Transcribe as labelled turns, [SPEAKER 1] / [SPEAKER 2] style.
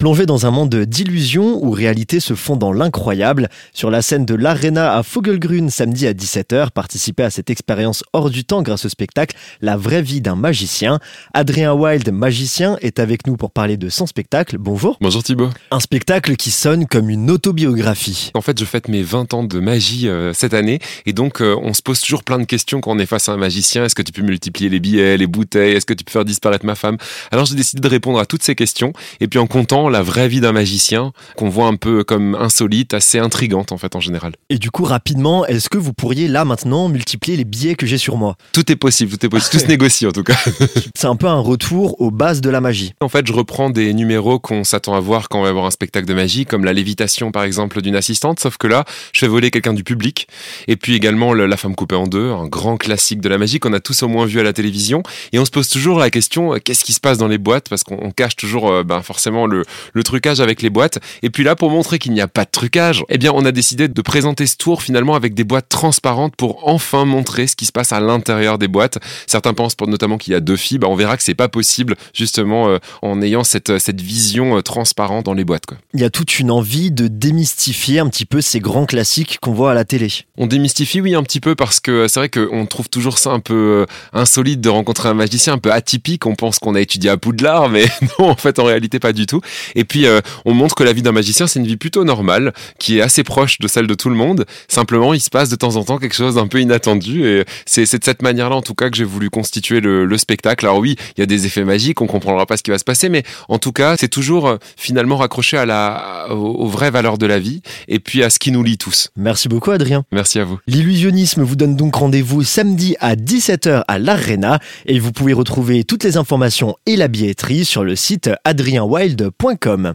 [SPEAKER 1] Plongez dans un monde d'illusions où réalité se fond dans l'incroyable. Sur la scène de l'Arena à Fogelgrün samedi à 17h, participez à cette expérience hors du temps grâce au spectacle La vraie vie d'un magicien. Adrien Wild, magicien, est avec nous pour parler de son spectacle. Bonjour.
[SPEAKER 2] Bonjour Thibaut.
[SPEAKER 1] Un spectacle qui sonne comme une autobiographie.
[SPEAKER 2] En fait, je fête mes 20 ans de magie euh, cette année et donc euh, on se pose toujours plein de questions quand on est face à un magicien. Est-ce que tu peux multiplier les billets, les bouteilles? Est-ce que tu peux faire disparaître ma femme? Alors j'ai décidé de répondre à toutes ces questions et puis en comptant la vraie vie d'un magicien qu'on voit un peu comme insolite, assez intrigante en fait en général.
[SPEAKER 1] Et du coup, rapidement, est-ce que vous pourriez là maintenant multiplier les billets que j'ai sur moi?
[SPEAKER 2] Tout est possible, tout est possible, tout se négocie en tout cas.
[SPEAKER 1] C'est un peu un retour aux bases de la magie.
[SPEAKER 2] En fait, je reprends des numéros qu'on s'attend à voir quand on va voir un spectacle de magie, comme la lévitation par exemple d'une assistante, sauf que là, je fais voler quelqu'un du public. Et puis également La femme coupée en deux, un grand classique de la magie qu'on a tous au moins vu à la télévision. Et on se pose toujours la question, qu'est-ce qui se passe dans les boîtes? Parce qu'on cache toujours euh, ben, forcément le, le truc trucage avec les boîtes. Et puis là, pour montrer qu'il n'y a pas de trucage, eh bien, on a décidé de présenter ce tour finalement avec des boîtes transparentes pour enfin montrer ce qui se passe à l'intérieur des boîtes. Certains pensent notamment qu'il y a deux filles. Bah, on verra que c'est pas possible justement euh, en ayant cette, cette vision euh, transparente dans les boîtes. Quoi.
[SPEAKER 1] Il y a toute une envie de démystifier un petit peu ces grands classiques qu'on voit à la télé.
[SPEAKER 2] On démystifie, oui, un petit peu parce que c'est vrai qu'on trouve toujours ça un peu euh, insolite de rencontrer un magicien, un peu atypique. On pense qu'on a étudié à Poudlard, mais non, en fait, en réalité, pas du tout. Et puis, euh, on montre que la vie d'un magicien, c'est une vie plutôt normale, qui est assez proche de celle de tout le monde. Simplement, il se passe de temps en temps quelque chose d'un peu inattendu. Et c'est de cette manière-là, en tout cas, que j'ai voulu constituer le, spectacle. Alors oui, il y a des effets magiques, on comprendra pas ce qui va se passer, mais en tout cas, c'est toujours euh, finalement raccroché à la, aux, vraies valeurs de la vie et puis à ce qui nous lie tous.
[SPEAKER 1] Merci beaucoup, Adrien.
[SPEAKER 2] Merci à vous.
[SPEAKER 1] L'illusionnisme vous donne donc rendez-vous samedi à 17h à l'Arena et vous pouvez retrouver toutes les informations et la billetterie sur le site adrienwild.com comme